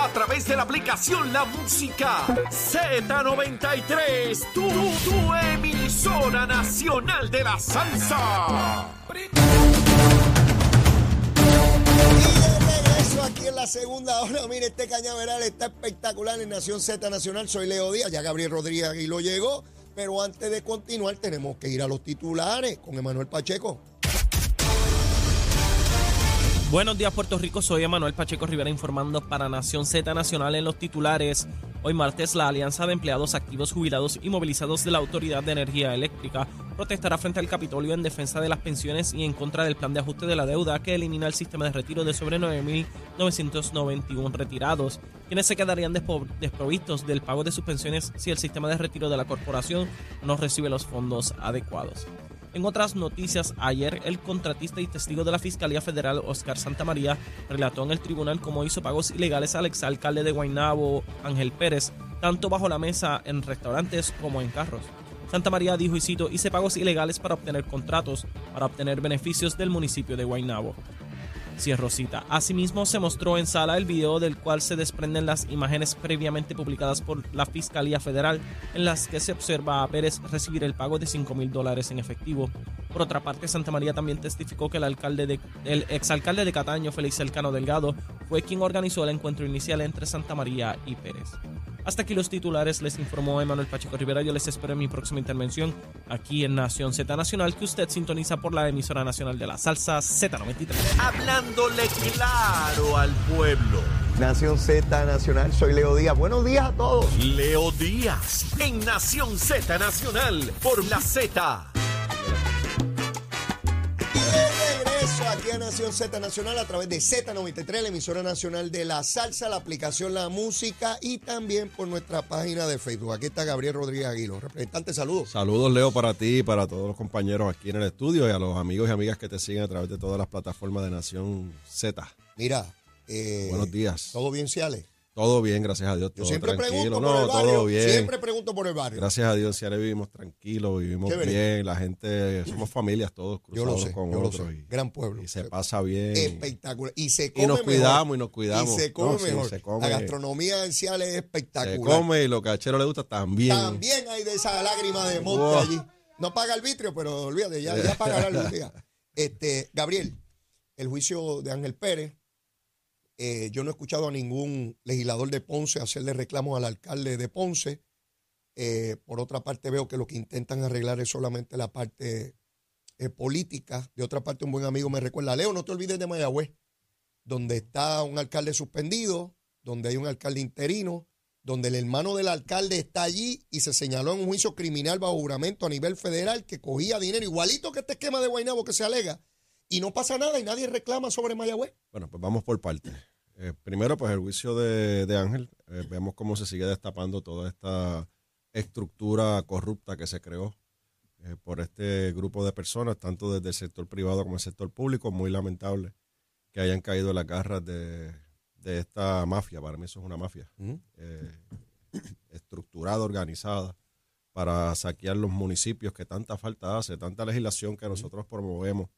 A través de la aplicación La Música Z93. Tu, tu emisora nacional de la salsa. Y de regreso aquí en la segunda hora. Mire, este cañaveral está espectacular en Nación Z Nacional. Soy Leo Díaz, ya Gabriel Rodríguez y lo llegó. Pero antes de continuar, tenemos que ir a los titulares con Emanuel Pacheco. Buenos días Puerto Rico, soy Emanuel Pacheco Rivera informando para Nación Z Nacional en los titulares. Hoy martes la Alianza de Empleados Activos Jubilados y Movilizados de la Autoridad de Energía Eléctrica protestará frente al Capitolio en defensa de las pensiones y en contra del plan de ajuste de la deuda que elimina el sistema de retiro de sobre 9.991 retirados, quienes se quedarían desprovistos del pago de sus pensiones si el sistema de retiro de la corporación no recibe los fondos adecuados. En otras noticias, ayer el contratista y testigo de la Fiscalía Federal, Oscar Santamaría, relató en el tribunal cómo hizo pagos ilegales al exalcalde de Guaynabo, Ángel Pérez, tanto bajo la mesa en restaurantes como en carros. Santa María dijo, y cito, hice pagos ilegales para obtener contratos, para obtener beneficios del municipio de Guaynabo. Cierro cita. Asimismo, se mostró en sala el video del cual se desprenden las imágenes previamente publicadas por la Fiscalía Federal, en las que se observa a Pérez recibir el pago de 5 mil dólares en efectivo. Por otra parte, Santa María también testificó que el, alcalde de, el exalcalde de Cataño, Félix Elcano Delgado, fue quien organizó el encuentro inicial entre Santa María y Pérez. Hasta aquí los titulares, les informó Emanuel Pacheco Rivera. Yo les espero en mi próxima intervención aquí en Nación Z Nacional, que usted sintoniza por la emisora nacional de la salsa Z93. Hablándole claro al pueblo. Nación Z Nacional, soy Leo Díaz. Buenos días a todos. Leo Díaz en Nación Z Nacional por la Z. aquí a Nación Z Nacional a través de Z93, la emisora nacional de la salsa, la aplicación La Música y también por nuestra página de Facebook. Aquí está Gabriel Rodríguez Aguilo. Representante, saludos. Saludos, Leo, para ti y para todos los compañeros aquí en el estudio y a los amigos y amigas que te siguen a través de todas las plataformas de Nación Z. Mira, eh, Buenos días. ¿Todo bien, Ciales? Todo bien, gracias a Dios. Yo Todo siempre tranquilo. pregunto no, por el barrio. todo bien. Siempre pregunto por el barrio. Gracias a Dios, en Ciare vivimos tranquilos, vivimos bien. La gente, somos familias todos Yo lo cruzados sé, con yo lo otros. sé. Y, Gran pueblo. y se pasa bien. Espectacular. Y se come Y nos mejor. cuidamos y nos cuidamos. Y se come No, sí, mejor. se come. La gastronomía en Ciales es Se espectacular. come y lo que a Chero le gusta también. También hay de esa lágrima de monte Wow. allí. No paga el vitrio, pero olvídate, ya, ya pagará algún día. Este, Gabriel, el juicio de Ángel Pérez. Eh, yo no he escuchado a ningún legislador de Ponce hacerle reclamos al alcalde de Ponce. Eh, por otra parte, veo que lo que intentan arreglar es solamente la parte eh, política. De otra parte, un buen amigo me recuerda, Leo, no te olvides de Mayagüez, donde está un alcalde suspendido, donde hay un alcalde interino, donde el hermano del alcalde está allí y se señaló en un juicio criminal bajo juramento a nivel federal que cogía dinero igualito que este esquema de Guaynabo que se alega y no pasa nada y nadie reclama sobre Mayagüez. Bueno, pues vamos por partes. Eh, primero, pues el juicio de, de Ángel. Eh, vemos cómo se sigue destapando toda esta estructura corrupta que se creó eh, por este grupo de personas, tanto desde el sector privado como el sector público. Muy lamentable que hayan caído en las garras de, de esta mafia. Para mí eso es una mafia. estructurada, organizada, para saquear los municipios que tanta falta hace, tanta legislación que nosotros promovemos.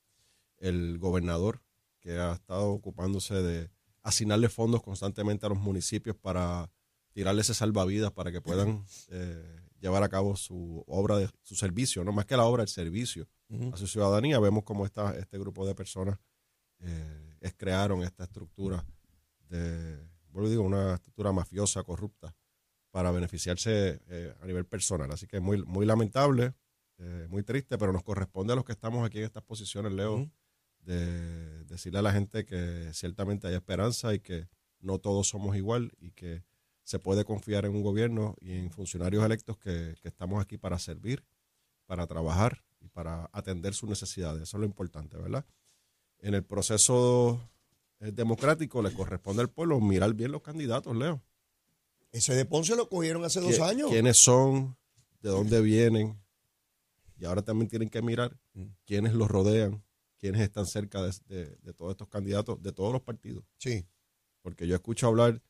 El gobernador que ha estado ocupándose de asignarle fondos constantemente a los municipios para tirarle ese salvavidas para que puedan eh, llevar a cabo su obra, de, su servicio, no más que la obra, el servicio a su ciudadanía. Vemos cómo esta, este grupo de personas eh, es- crearon esta estructura de, vuelvo digo, una estructura mafiosa, corrupta, para beneficiarse eh, a nivel personal. Así que muy, muy lamentable, eh, muy triste, pero nos corresponde a los que estamos aquí en estas posiciones, Leo, de decirle a la gente que ciertamente hay esperanza y que no todos somos igual y que se puede confiar en un gobierno y en funcionarios electos que, que estamos aquí para servir, para trabajar y para atender sus necesidades. Eso es lo importante, ¿verdad? En el proceso eh, democrático le corresponde al pueblo mirar bien los candidatos, Leo. Ese de Ponce lo cogieron hace dos años. quiénes son, de dónde vienen, y ahora también tienen que mirar Mm. quiénes los rodean, quiénes están cerca de, de- de todos estos candidatos, de todos los partidos. Sí. Porque yo escucho hablar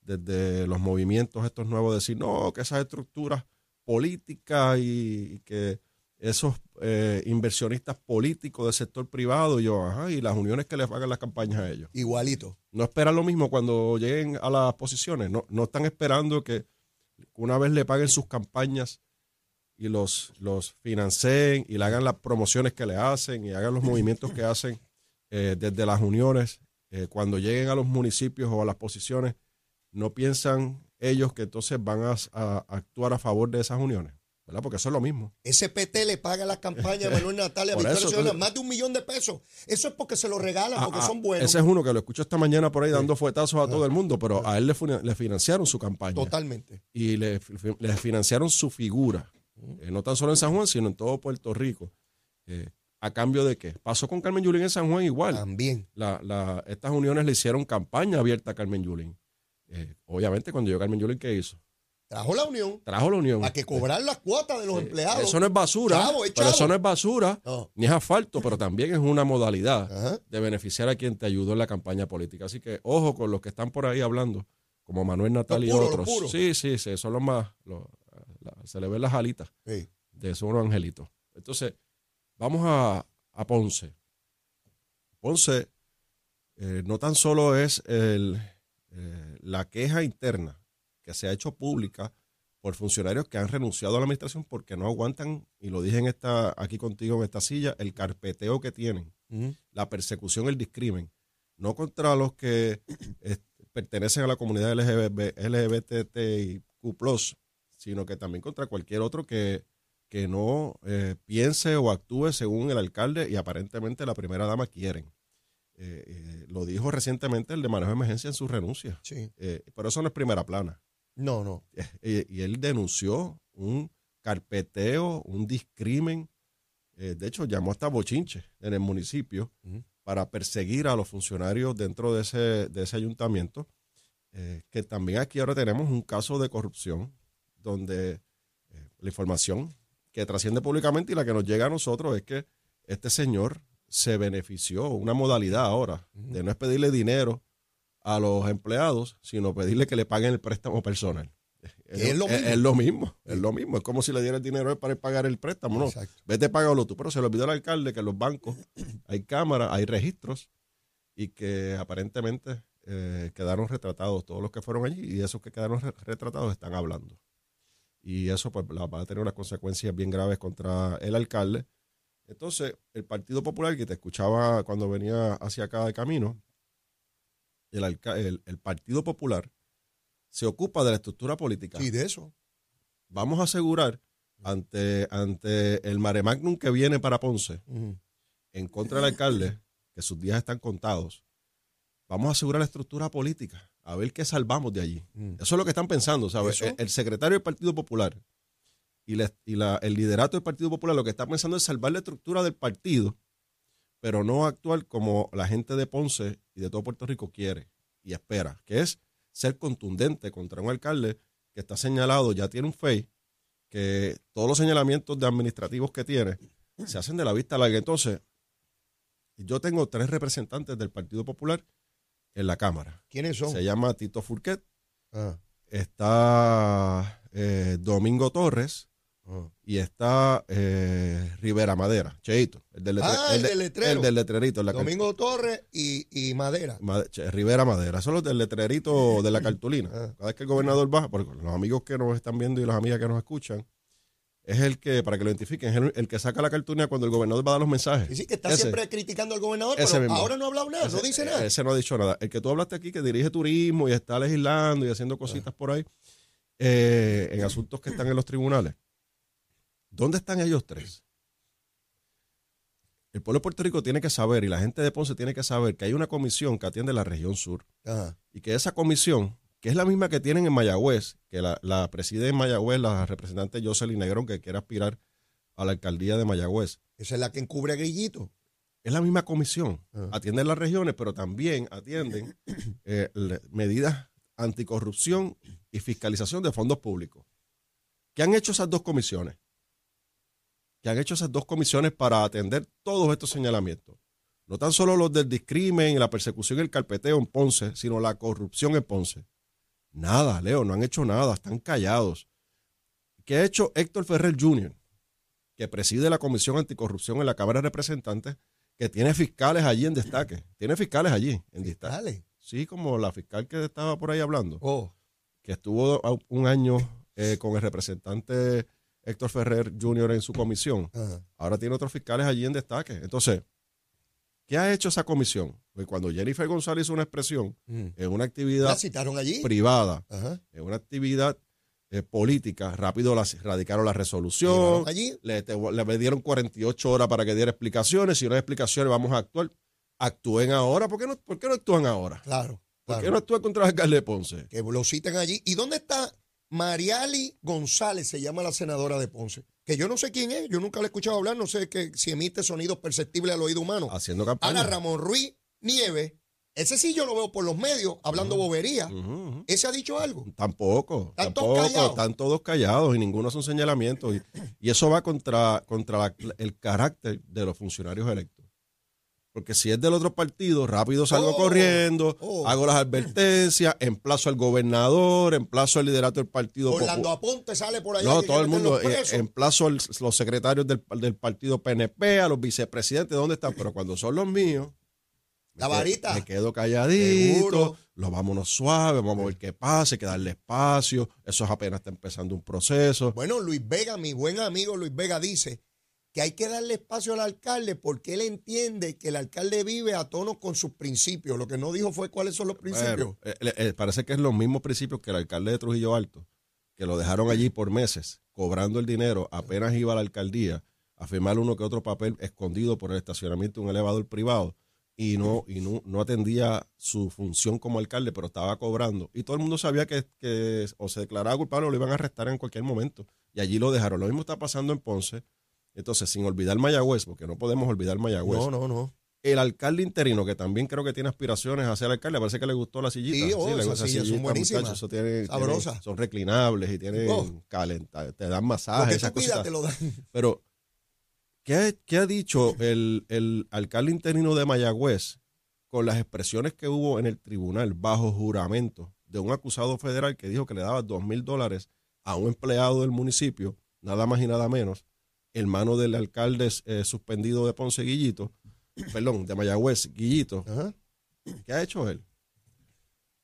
desde los movimientos estos nuevos, decir, no, que esas estructuras políticas y, y que esos eh, inversionistas políticos del sector privado, y yo, ajá, y las uniones que les pagan las campañas a ellos. Igualito. No esperan lo mismo cuando lleguen a las posiciones. No, no están esperando que una vez le paguen sus campañas y los, los financien y le hagan las promociones que le hacen y hagan los movimientos que hacen eh, desde las uniones. eh, cuando lleguen a los municipios o a las posiciones, no piensan ellos que entonces van a, a actuar a favor de esas uniones. ¿Verdad? Porque eso es lo mismo. Ese PT le paga las campañas a Manuel Natalia, a Victoria Ciudadana, más de un millón de pesos. Eso es porque se lo regalan, porque Ah, ah, son buenos. Ese es uno que lo escucho esta mañana por ahí dando fuetazos a todo el mundo, pero a él le, fina- le financiaron su campaña. Totalmente. y le financiaron su figura, eh, no tan solo en San Juan, sino en todo Puerto Rico. Eh, ¿A cambio de qué? Pasó con Carmen Yulín en San Juan igual. También. La- la- estas uniones le hicieron campaña abierta a Carmen Yulín. Eh, obviamente, cuando llegó Carmen Yulín, ¿qué hizo? Trajo la unión Trajo la unión. a que cobrar las cuotas de los empleados. Eso no es basura, Chavo, es pero eso no es basura, No. ni es asfalto, pero también es una modalidad Ajá. de beneficiar a quien te ayudó en la campaña política. Así que ojo con los que están por ahí hablando, como Manuel Natal y puros, otros. Sí, sí, sí, son los más, los- la- se le ven las alitas Sí. de esos angelitos. Entonces, vamos a, a Ponce. Ponce eh, no tan solo es el, eh, la queja interna que se ha hecho pública por funcionarios que han renunciado a la administración porque no aguantan, y lo dije en esta, aquí contigo en esta silla, el carpeteo que tienen, la persecución, el discrimen, no contra los que eh, pertenecen a la comunidad LGBT, LGBTIQ+, sino que también contra cualquier otro que, que no eh, piense o actúe según el alcalde y aparentemente la primera dama quieren. Eh, eh, lo dijo recientemente el de manejo de emergencia en su renuncia. Sí. Pero eso no es primera plana. No, no. Y él denunció un carpeteo, un discrimen. De hecho, llamó hasta bochinche en el municipio para perseguir a los funcionarios dentro de ese, de ese ayuntamiento. Que también aquí ahora tenemos un caso de corrupción donde eh, la información que trasciende públicamente y la que nos llega a nosotros es que este señor se benefició, una modalidad ahora, de no es pedirle dinero a los empleados, sino pedirle que le paguen el préstamo personal. es lo mismo. Es, lo mismo, es lo mismo. Es como si le diera el dinero para pagar el préstamo, ¿no? Exacto. Vete, págalo tú. Pero se le olvidó al alcalde que en los bancos hay cámaras, hay registros y que aparentemente eh, quedaron retratados todos los que fueron allí y esos que quedaron re- retratados están hablando. Y eso pues va a tener unas consecuencias bien graves contra el alcalde. Entonces, el Partido Popular, que te escuchaba cuando venía hacia acá de camino, el, el- el Partido Popular se ocupa de la estructura política Sí, de eso. vamos a asegurar ante, ante el mare magnum que viene para Ponce en contra del alcalde, que sus días están contados, vamos a asegurar la estructura política, a ver qué salvamos de allí. Mm. Eso es lo que están pensando, ¿sabes? Eso. El, el secretario del Partido Popular y, la- y la- el liderato del Partido Popular lo que está pensando es salvar la estructura del partido, pero no actuar como la gente de Ponce y de todo Puerto Rico quiere y espera, que es ser contundente contra un alcalde que está señalado, ya tiene un FEI, que todos los señalamientos de administrativos que tiene se hacen de la vista larga. Entonces, yo tengo tres representantes del Partido Popular en la Cámara. ¿Quiénes son? Se llama Tito Furquet, Ah, está eh, Domingo Torres ah. y está eh, Rivera Madera, Cheito, el del, letre- Ah, el de- del letrero. el del letrerito. la Domingo Torres y, y Madera. Che- Rivera Madera, eso es lo del letrerito de la cartulina. Ah. Cada vez que el gobernador baja, porque los amigos que nos están viendo y las amigas que nos escuchan, es el que, para que lo identifiquen, es el, el que saca la cartulina cuando el gobernador va a dar los mensajes. Y sí, que está Ese. siempre criticando al gobernador, Ese pero mismo. ahora no ha hablado nada, no dice nada. Ese no ha dicho nada. El que tú hablaste aquí, que dirige turismo y está legislando y haciendo cositas por ahí, eh, en asuntos que están en los tribunales. ¿Dónde están ellos tres? El pueblo de Puerto Rico tiene que saber, y la gente de Ponce tiene que saber, que hay una comisión que atiende la región sur Ajá. y que esa comisión, que es la misma que tienen en Mayagüez, que la, la preside en Mayagüez la representante Jocelyn Negrón, que quiere aspirar a la alcaldía de Mayagüez, Esa es la que encubre a Grillito. es la misma comisión. Ah. Atienden las regiones, pero también atienden eh, medidas Anticorrupción y Fiscalización de Fondos Públicos. ¿Qué han hecho esas dos comisiones? ¿Qué han hecho esas dos comisiones para atender todos estos señalamientos? No tan solo los del discrimen y la persecución y el carpeteo en Ponce, sino la corrupción en Ponce. Nada, Leo, no han hecho nada, están callados. ¿Qué ha hecho Héctor Ferrer Jr., que preside la Comisión Anticorrupción en la Cámara de Representantes, que tiene fiscales allí en destaque? Tiene fiscales allí en destaque. Sí, como la fiscal que estaba por ahí hablando, Oh, que estuvo un año eh, con el representante Héctor Ferrer Jr. en su comisión. Ahora tiene otros fiscales allí en destaque. Entonces, ¿qué ha hecho esa comisión? Pues cuando Jennifer González hizo una expresión Mm. en una actividad ¿La citaron allí? privada, Ajá. en una actividad eh, política, rápido la, radicaron la resolución, allí. le, te- le dieron 48 horas para que diera explicaciones, si no hay explicaciones vamos a actuar. Actúen ahora, ¿por qué no, por qué no actúan ahora? Claro. ¿Por claro. qué no actúan contra el alcalde de Ponce? Que lo citen allí. ¿Y dónde está Mariali González? Se llama la senadora de Ponce. Que yo no sé quién es, yo nunca la he escuchado hablar, no sé que, si emite sonidos perceptibles al oído humano. Haciendo campaña. Ana Ramón Ruiz Nieves, ese sí yo lo veo por los medios hablando bobería. ¿Ese ha dicho algo? Tampoco, Están todos tampoco, callados. están todos callados y ninguno son señalamientos. Y, y eso va contra, contra la- el carácter de los funcionarios electos. Porque si es del otro partido, rápido salgo Oh, corriendo, oh. hago las advertencias, emplazo al gobernador, emplazo al liderato del partido Orlando Aponte sale por allá. No, todo el mundo, eh, emplazo a los secretarios del, del partido PNP, a los vicepresidentes, ¿dónde están? Pero cuando son los míos, La varita. Me quedo calladito, Seguro. lo vámonos suave, vamos a ver qué pasa, hay que darle espacio, eso es apenas está empezando un proceso. Bueno, Luis Vega, mi buen amigo Luis Vega dice que hay que darle espacio al alcalde porque él entiende que el alcalde vive a tono con sus principios. Lo que no dijo fue cuáles son los principios. Bueno, eh, eh, eh, parece que es los mismos principios que el alcalde de Trujillo Alto, que lo dejaron allí por meses, cobrando el dinero, apenas iba a la alcaldía a firmar uno que otro papel escondido por el estacionamiento de un elevador privado y no, y no, no atendía su función como alcalde, pero estaba cobrando. Y todo el mundo sabía que, que o se declaraba culpable o lo iban a arrestar en cualquier momento. Y allí lo dejaron. Lo mismo está pasando en Ponce. Entonces, sin olvidar Mayagüez, porque no podemos olvidar Mayagüez no, no, no. el alcalde interino, que también creo que tiene aspiraciones a ser alcalde, parece que le gustó la sillita. Sí, oh, le esas gusta esa sillas son buenísimas. eso tiene- tiene- son reclinables y tienen Oh. calenta- te dan masajes, esas te lo dan. Pero, ¿qué, ha- qué ha dicho el, el alcalde interino de Mayagüez con las expresiones que hubo en el tribunal bajo juramento de un acusado federal que dijo que le daba dos mil dólares a un empleado del municipio, nada más y nada menos, hermano del alcalde eh, suspendido de Ponce Guillito, perdón, de Mayagüez, Guillito, Ajá. ¿qué ha hecho él?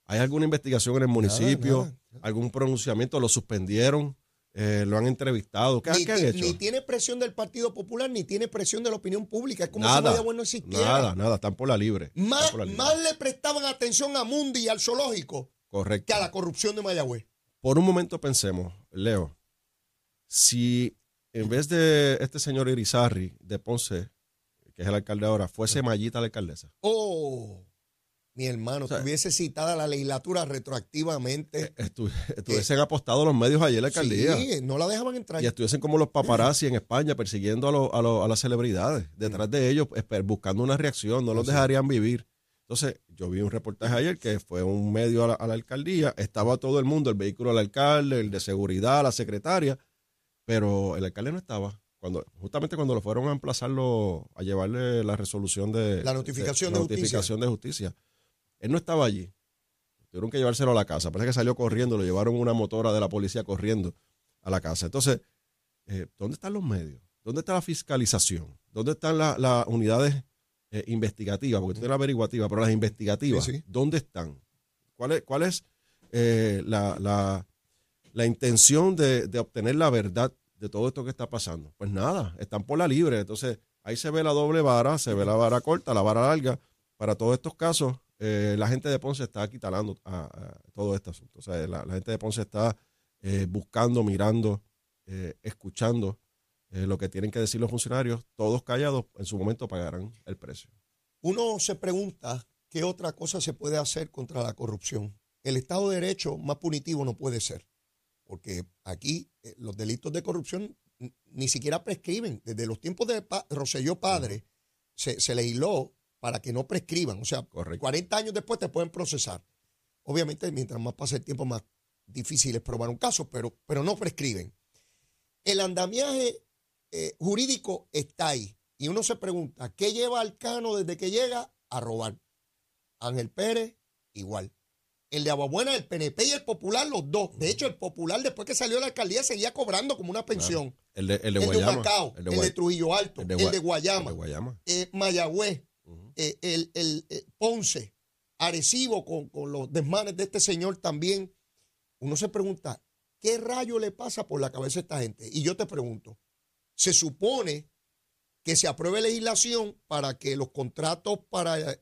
¿Hay alguna investigación en el municipio? nada. ¿Algún pronunciamiento? ¿Lo suspendieron? Eh, ¿Lo han entrevistado? ¿Qué, Ni, qué han hecho? ni tiene presión del Partido Popular, ni tiene presión de la opinión pública. Es como si Nada, Mayagüez no existiera. nada, nada, están por la libre. Más, por la libre. más le prestaban atención a Mundi y al zoológico Correcto. que a la corrupción de Mayagüez. Por un momento pensemos, Leo, si en vez de este señor Irizarri de Ponce, que es el alcalde ahora, fuese Mayita la alcaldesa, Oh, mi hermano, sea, tuviese citada la legislatura retroactivamente. estu- estuviesen apostados los medios en la alcaldía. Sí, no la dejaban entrar. Y estuviesen como los paparazzi en España persiguiendo a, lo- a lo- a las celebridades, detrás de ellos, buscando una reacción, no los dejarían vivir. Entonces, yo vi un reportaje ayer que fue un medio a la, a la alcaldía, estaba todo el mundo, el vehículo del alcalde, el de seguridad, la secretaria, pero el alcalde no estaba. Cuando, justamente cuando lo fueron a emplazarlo, a llevarle la resolución de... La notificación de justicia. notificación de justicia. Él no estaba allí. Tuvieron que llevárselo a la casa. Parece que salió corriendo, lo llevaron una motora de la policía corriendo a la casa. Entonces, eh, ¿dónde están los medios? ¿Dónde está la fiscalización? ¿Dónde están la- las unidades eh, investigativas? Porque tú tienes la averiguativa, pero las investigativas, Sí, sí. ¿dónde están? ¿Cuál es, cuál es eh, la, la- la intención de, obtener la verdad de todo esto que está pasando? Pues nada, están por la libre. Entonces, ahí se ve la doble vara, se ve la vara corta, la vara larga. Para todos estos casos, eh, la gente de Ponce está aquí talando a, a todo este asunto. O sea, la, gente de Ponce está eh, buscando, mirando, eh, escuchando lo que tienen que decir los funcionarios. Todos callados, en su momento pagarán el precio. Uno se pregunta qué otra cosa se puede hacer contra la corrupción. El Estado de Derecho más punitivo no puede ser, porque aquí eh, los delitos de corrupción ni siquiera prescriben. Desde los tiempos de Pa- Rosselló Padre se, se legisló para que no prescriban. O sea, Correcto. 40 años después te pueden procesar. Obviamente, mientras más pasa el tiempo, más difícil es probar un caso, pero, pero no prescriben. El andamiaje eh, jurídico está ahí. Y uno se pregunta, ¿qué lleva al cano desde que llega a robar? Ángel Pérez, igual. El de Aguabuena, el PNP y el Popular, los dos. De hecho, el Popular, después que salió de la alcaldía, seguía cobrando como una pensión. El de, el de El de Guayama. Humacao, el de, Guay- Trujillo Alto, el de, Gua- Guayama, el de Guayama. eh, Mayagüez, eh, el, el- eh, Ponce, Arecibo con, con los desmanes de este señor también. Uno se pregunta, ¿qué rayo le pasa por la cabeza a esta gente? Y yo te pregunto, se supone que se apruebe legislación para que los contratos para eh,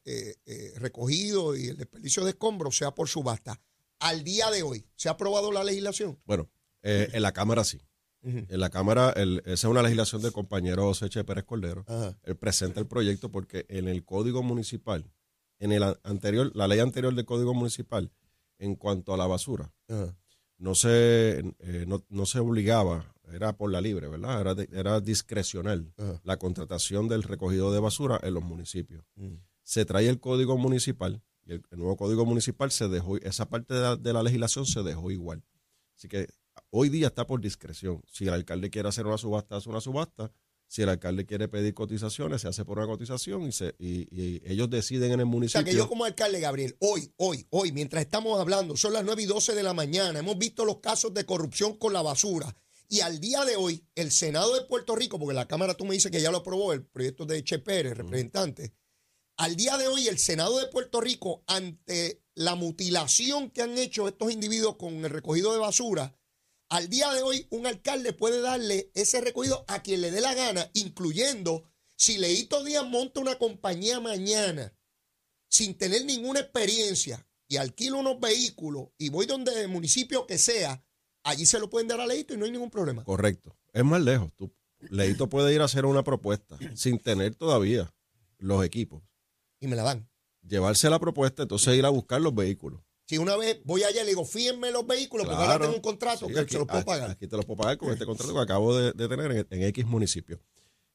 eh, recogido y el desperdicio de escombros sea por subasta. Al día de hoy, ¿se ha aprobado la legislación? Bueno, eh, en la Cámara sí. En la Cámara, el- esa es una legislación del compañero José Che Pérez Cordero. Ajá. Él presenta el proyecto porque en el Código Municipal, en el anterior, la ley anterior del Código Municipal, en cuanto a la basura, Ajá. no se, eh, no, no se obligaba, era por la libre, ¿verdad? Era, de- era discrecional Ajá. la contratación del recogido de basura en los municipios. Mm. Se trae el código municipal y el, el nuevo código municipal se dejó, esa parte de la, de la legislación se dejó igual. Así que hoy día está por discreción. Si el alcalde quiere hacer una subasta, hace una subasta. Si el alcalde quiere pedir cotizaciones, se hace por una cotización y, se, y, y ellos deciden en el O municipio. sea, que yo como alcalde, Gabriel, hoy, hoy, hoy, mientras estamos hablando, son las 9 y 12 de la mañana, hemos visto los casos de corrupción con la basura. Y al día de hoy, el Senado de Puerto Rico, porque la Cámara tú me dices que ya lo aprobó, el proyecto de Che Pérez, representante, al día de hoy el Senado de Puerto Rico, ante la mutilación que han hecho estos individuos con el recogido de basura, al día de hoy un alcalde puede darle ese recogido a quien le dé la gana, incluyendo si Leito Díaz monta una compañía mañana sin tener ninguna experiencia y alquilo unos vehículos y voy donde el municipio que sea, allí se lo pueden dar a Leito y no hay ningún problema. Correcto. Es más lejos. Tú, Leito puede ir a hacer una propuesta sin tener todavía los equipos. Y me la dan. Llevarse la propuesta, entonces ir a buscar los vehículos. Si una vez voy allá y le digo, fíjenme los vehículos, porque ahora tengo un contrato Sí, que aquí, se los puedo pagar. Aquí te los puedo pagar con este contrato que acabo de, de tener en, en X municipio.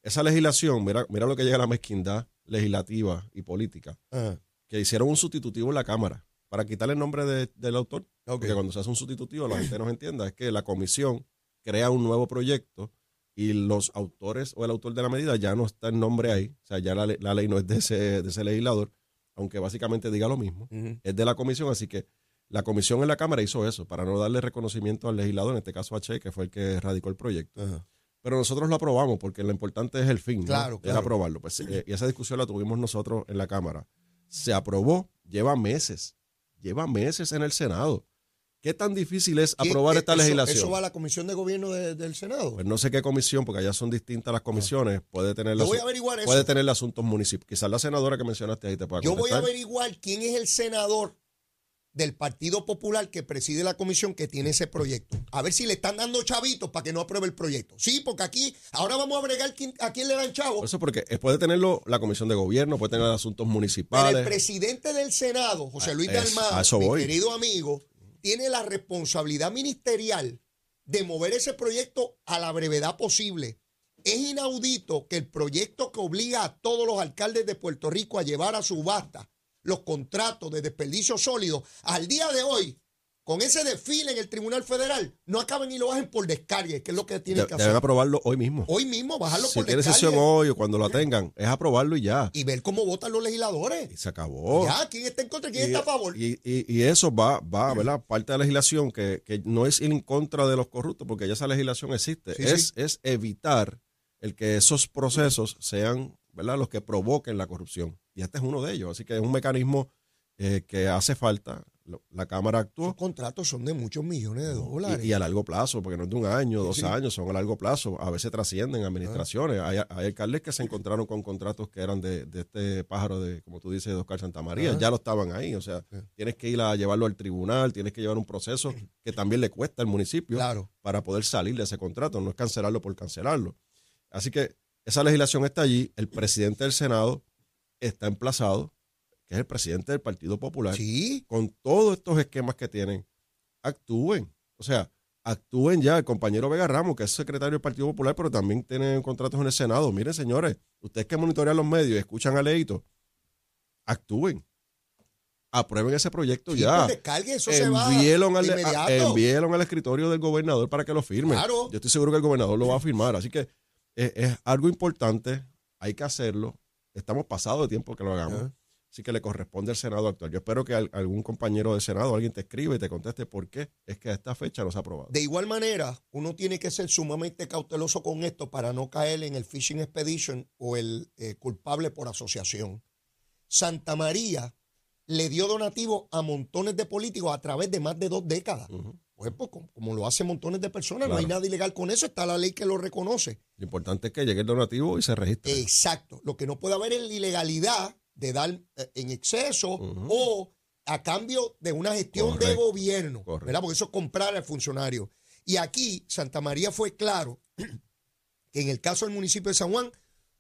Esa legislación, mira, mira lo que llega a la mezquindad legislativa y política, Ajá. que hicieron un sustitutivo en la Cámara para quitarle el nombre de- del autor. Ok. Porque cuando se hace un sustitutivo, la gente nos entienda, es que la comisión crea un nuevo proyecto y los autores o el autor de la medida ya no está el nombre ahí. O sea, ya la, le- la ley no es de ese, de ese legislador, aunque básicamente diga lo mismo. Es de la comisión, así que la comisión en la Cámara hizo eso, para no darle reconocimiento al legislador, en este caso a Che, que fue el que radicó el proyecto. Pero nosotros lo aprobamos porque lo importante es el fin, ¿no? Claro, es aprobarlo. Pues, eh, y esa discusión la tuvimos nosotros en la Cámara. Se aprobó, lleva meses, lleva meses en el Senado. ¿Qué tan difícil es ¿Quién- aprobar esta eso- legislación? Eso va a la Comisión de Gobierno de- del Senado. Pues no sé qué comisión, porque allá son distintas las comisiones. Puede tener, Yo voy a averiguar eso. puede tener asuntos municipales. Quizás la senadora que mencionaste ahí te pueda Yo voy a contestar. averiguar quién es el senador del Partido Popular que preside la comisión que tiene ese proyecto. A ver si le están dando chavitos para que no apruebe el proyecto. Sí, porque aquí, ahora vamos a bregar quién- a quién le dan chavos. eso porque eh, puede tenerlo la comisión de gobierno, puede tener asuntos Pero municipales. el presidente del Senado, José Luis Ah, a eso mi voy. querido amigo, tiene la responsabilidad ministerial de mover ese proyecto a la brevedad posible. Es inaudito que el proyecto que obliga a todos los alcaldes de Puerto Rico a llevar a subasta los contratos de desperdicio sólido, al día de hoy, con ese desfile en el Tribunal Federal, no acaben y lo bajen por descargue, que es lo que tienen De- que deben hacer. aprobarlo hoy mismo. Hoy mismo, bajarlo si por tiene descargue sesión hoy o cuando la tengan, es aprobarlo y ya. y ver cómo votan los legisladores. Y se acabó. Ya, ¿quién está en contra y quién y, está a favor? y- y- y eso va, va, ¿verdad? Parte de la legislación que, que no es ir en contra de los corruptos, porque ya esa legislación existe. Sí, es, sí. es evitar el que esos procesos sean, ¿verdad? Los que provoquen la corrupción. Y este es uno de ellos. Así que es un mecanismo eh, que hace falta. La Cámara actuó. Los contratos son de muchos millones de dólares. Y, y a largo plazo, porque no es de un año, dos sí. años, son a largo plazo. A veces trascienden administraciones. Hay, hay alcaldes que se encontraron con contratos que eran de, de este pájaro de, como tú dices, de Oscar Santamaría. Ajá. Ya lo estaban ahí. O sea, tienes que ir a llevarlo al tribunal, tienes que llevar un proceso que también le cuesta al municipio Claro. para poder salir de ese contrato. No es cancelarlo por cancelarlo. Así que esa legislación está allí. El presidente del Senado está emplazado, que es el presidente del Partido Popular Sí. con todos estos esquemas que tienen, actúen. O sea, actúen ya. El compañero Vega Ramos, que es secretario del Partido Popular, pero también tiene contratos en el Senado. Miren, señores, ustedes que monitorean los medios y escuchan a Leito, actúen. aprueben ese proyecto Sí, ya. pues descargue, eso se va Envíelo al, inmediato. envíelo al escritorio del gobernador para que lo firme. Claro. Yo estoy seguro que el gobernador lo va a firmar. Así que es, es algo importante, hay que hacerlo. Estamos pasados de tiempo que lo hagamos. Así que le corresponde al Senado actuar. Yo espero que al- algún compañero del Senado, alguien te escriba y te conteste por qué es que a esta fecha no se ha aprobado. De igual manera, uno tiene que ser sumamente cauteloso con esto para no caer en el fishing expedition o el eh, culpable por asociación. Santa María le dio donativo a montones de políticos a través de más de dos décadas. Pues, pues, como, como lo hacen montones de personas, no hay nada ilegal con eso, está la ley que lo reconoce. Lo importante es que llegue el donativo y se registre. Exacto. Lo que no puede haber es la ilegalidad de dar eh, en exceso o a cambio de una gestión de gobierno, Correcto. ¿verdad? Porque eso es comprar al funcionario. Y aquí Santa María fue claro que en el caso del municipio de San Juan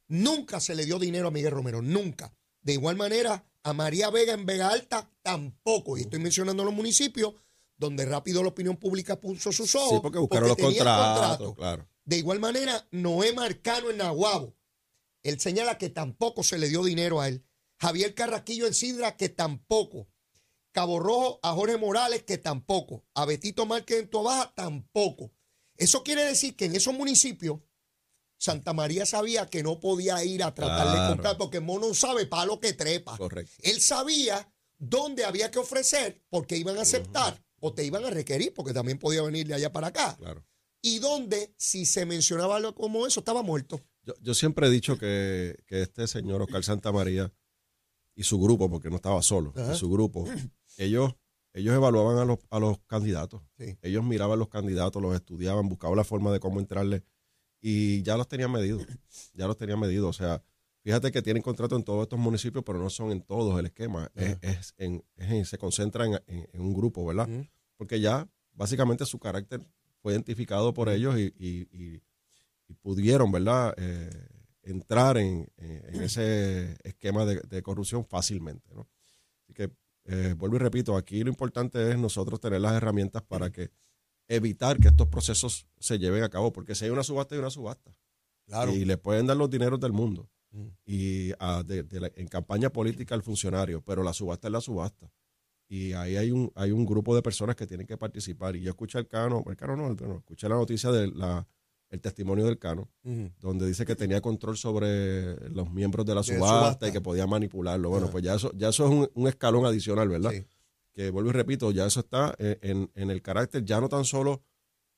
nunca se le dio dinero a Miguel Romero, nunca. De igual manera, a María Vega en Vega Alta tampoco. Y estoy mencionando los municipios donde rápido la opinión pública puso sus ojos. Sí, porque buscaron los contratos, contrato. claro. De igual manera, Noé Marcano en Nahuabo. Él señala que tampoco se le dio dinero a él. Javier Carraquillo en Sidra, que tampoco. Cabo Rojo a Jorge Morales, que tampoco. A Betito Márquez en Tobaja, tampoco. Eso quiere decir que en esos municipios, Santa María sabía que no podía ir a tratar de Claro. comprar, porque Mono sabe para lo que trepa. Correcto. Él sabía dónde había que ofrecer, porque iban a aceptar o te iban a requerir, porque también podía venir de allá para acá Claro. y donde si se mencionaba algo como eso estaba muerto. Yo, yo siempre he dicho que, que este señor Oscar Santa María y su grupo, porque no estaba solo, y su grupo, ellos, ellos evaluaban a los, a los candidatos. Sí. Ellos miraban los candidatos, los estudiaban, buscaban la forma de cómo entrarle y ya los tenían medidos. Ya los tenían medidos. O sea, fíjate que tienen contrato en todos estos municipios, pero no son en todos el esquema. Es, en, es en- se concentra en, un grupo, ¿verdad? Porque ya básicamente su carácter fue identificado por ellos y, y- y- y pudieron, ¿verdad? Eh, entrar en, ese esquema de, de corrupción fácilmente, ¿no? Así que, eh, vuelvo y repito, aquí lo importante es nosotros tener las herramientas para que evitar que estos procesos se lleven a cabo, porque si hay una subasta, hay una subasta. Claro. Y le pueden dar los dineros del mundo. Mm. Y ah, de- de la- en campaña política al funcionario, pero la subasta es la subasta. Y ahí hay un, hay un grupo de personas que tienen que participar. Y yo escuché al Cano, el Cano no, no, escuché la noticia del el testimonio del Cano, donde dice que tenía control sobre los miembros de la De subasta, subasta. y que podía manipularlo. Bueno, pues ya eso, ya eso es un, un escalón adicional, ¿verdad? Sí. Que vuelvo y repito, ya eso está en, en- en el carácter ya no tan solo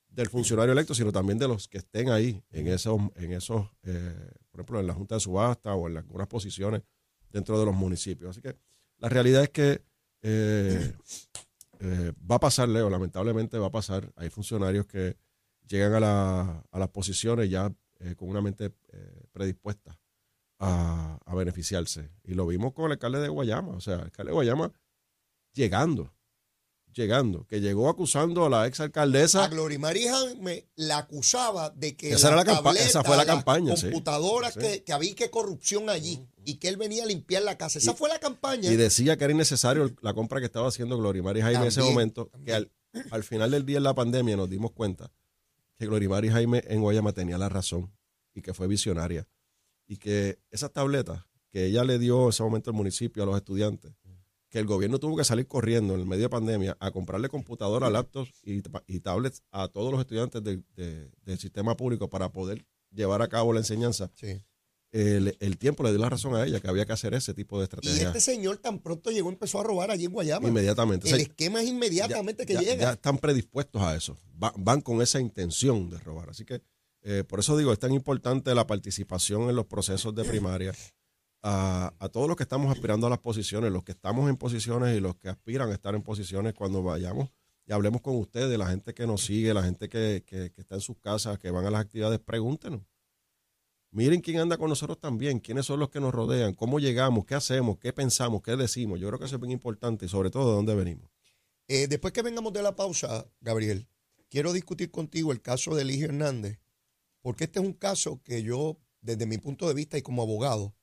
del funcionario electo, sino también de los que estén ahí en esos, en esos eh, por ejemplo, en la Junta de Subasta o en algunas posiciones dentro de los municipios. Así que la realidad es que eh, eh, va a pasar, Leo, lamentablemente va a pasar. Hay funcionarios que llegan a, la- a las posiciones ya con una mente predispuesta a, a beneficiarse. Y lo vimos con el alcalde de Guayama. O sea, el alcalde de Guayama llegando, llegando, que llegó acusando a la ex A. Glorimari me la acusaba de que Esa la campa- esa fue la campaña, sí. computadoras Sí. Que, que había que corrupción allí y que él venía a limpiar la casa. Esa Y- fue la campaña. Y decía que era innecesario la compra que estaba haciendo Glorimar Jaime en ese También, momento, que al, al final del día en la pandemia nos dimos cuenta que Glorimar Jaime en Guayama tenía la razón y que fue visionaria. Y que esas tabletas que ella le dio en ese momento al municipio, a los estudiantes, que el gobierno tuvo que salir corriendo en el medio de pandemia a comprarle computadoras, laptops y, y tablets a todos los estudiantes del- de- del sistema público para poder llevar a cabo la enseñanza. Sí. El, el tiempo le dio la razón a ella que había que hacer ese tipo de Y estrategia este señor tan pronto llegó, empezó a robar allí en Guayama. inmediatamente. O El sea, esquema es inmediatamente que ya, llega. ya están predispuestos a eso. Va- van con esa intención de robar. Así que eh, por eso digo, es tan importante la participación en los procesos de primaria. A, a todos los que estamos aspirando a las posiciones, los que estamos en posiciones y los que aspiran a estar en posiciones cuando vayamos y hablemos con ustedes, la gente que nos sigue, la gente que, que- está en sus casas, que van a las actividades, pregúntenos. Miren quién anda con nosotros también, quiénes son los que nos rodean, cómo llegamos, qué hacemos, qué pensamos, qué decimos. Yo creo que eso es bien importante y sobre todo de dónde venimos. Eh, después que vengamos de la pausa, Gabriel, quiero discutir contigo el caso de Eligio Hernández, porque este es un caso que yo, desde mi punto de vista y como abogado,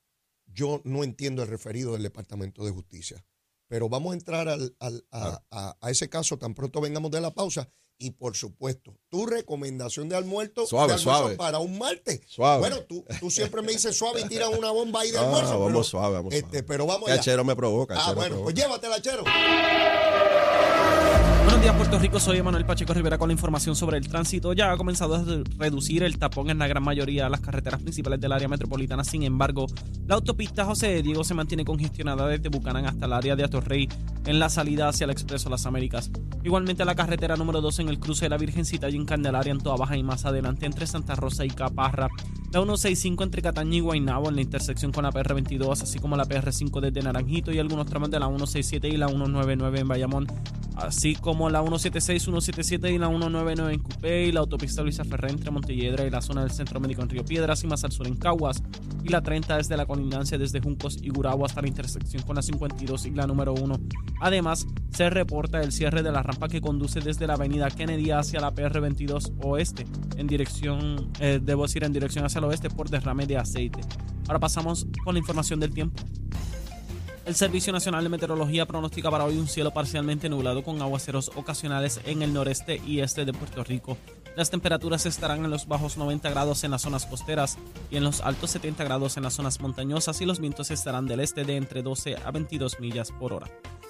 yo no entiendo el referido del Departamento de Justicia. Pero vamos a entrar al- al- a, a- a ese caso tan pronto vengamos de la pausa. Y por supuesto, tu recomendación de almuerzo, Suave, de almuerzo suave. para un martes. Suave. Bueno, tú, tú siempre me dices suave y tiras una bomba ahí de Ah, almuerzo. vamos pero, suave, vamos este, suave. Pero vamos allá. Cachero me provoca. Ah, Chero me bueno, provoca. pues llévatela, Chero. Buenos días, Puerto Rico. Soy Emanuel Pacheco Rivera con la información sobre el tránsito. Ya ha comenzado a re- reducir el tapón en la gran mayoría de las carreteras principales del área metropolitana. Sin embargo, la autopista José Diego se mantiene congestionada desde Bucanán hasta el área de Atorrey en la salida hacia el Expreso Las Américas. Igualmente la carretera número 2 en el cruce de la Virgencita y en Candelaria en Toa Baja y más adelante entre Santa Rosa y Caparra. La 165 entre Cataña y Guaynabo en la intersección con la PR22, así como la PR5 desde Naranjito y algunos tramos de la 167 y la 199 en Bayamón así como la 176, 177 y la 199 en Cupé y la autopista Luisa Ferré entre Montelledra y la zona del Centro Médico en Río Piedras y más al sur en Caguas y la 30 desde la colindancia desde Juncos y Gurabo hasta la intersección con la 52 y la número 1. Además, se reporta el cierre de la rampa que conduce desde la avenida Kennedy hacia la PR22 oeste en dirección, eh, debo decir en dirección hacia el oeste por derrame de aceite. Ahora pasamos con la información del tiempo. El Servicio Nacional de Meteorología pronostica para hoy un cielo parcialmente nublado con aguaceros ocasionales en el noreste y este de Puerto Rico. Las temperaturas estarán en los bajos 90 grados en las zonas costeras y en los altos 70 grados en las zonas montañosas y los vientos estarán del este de entre 12 a 22 millas por hora.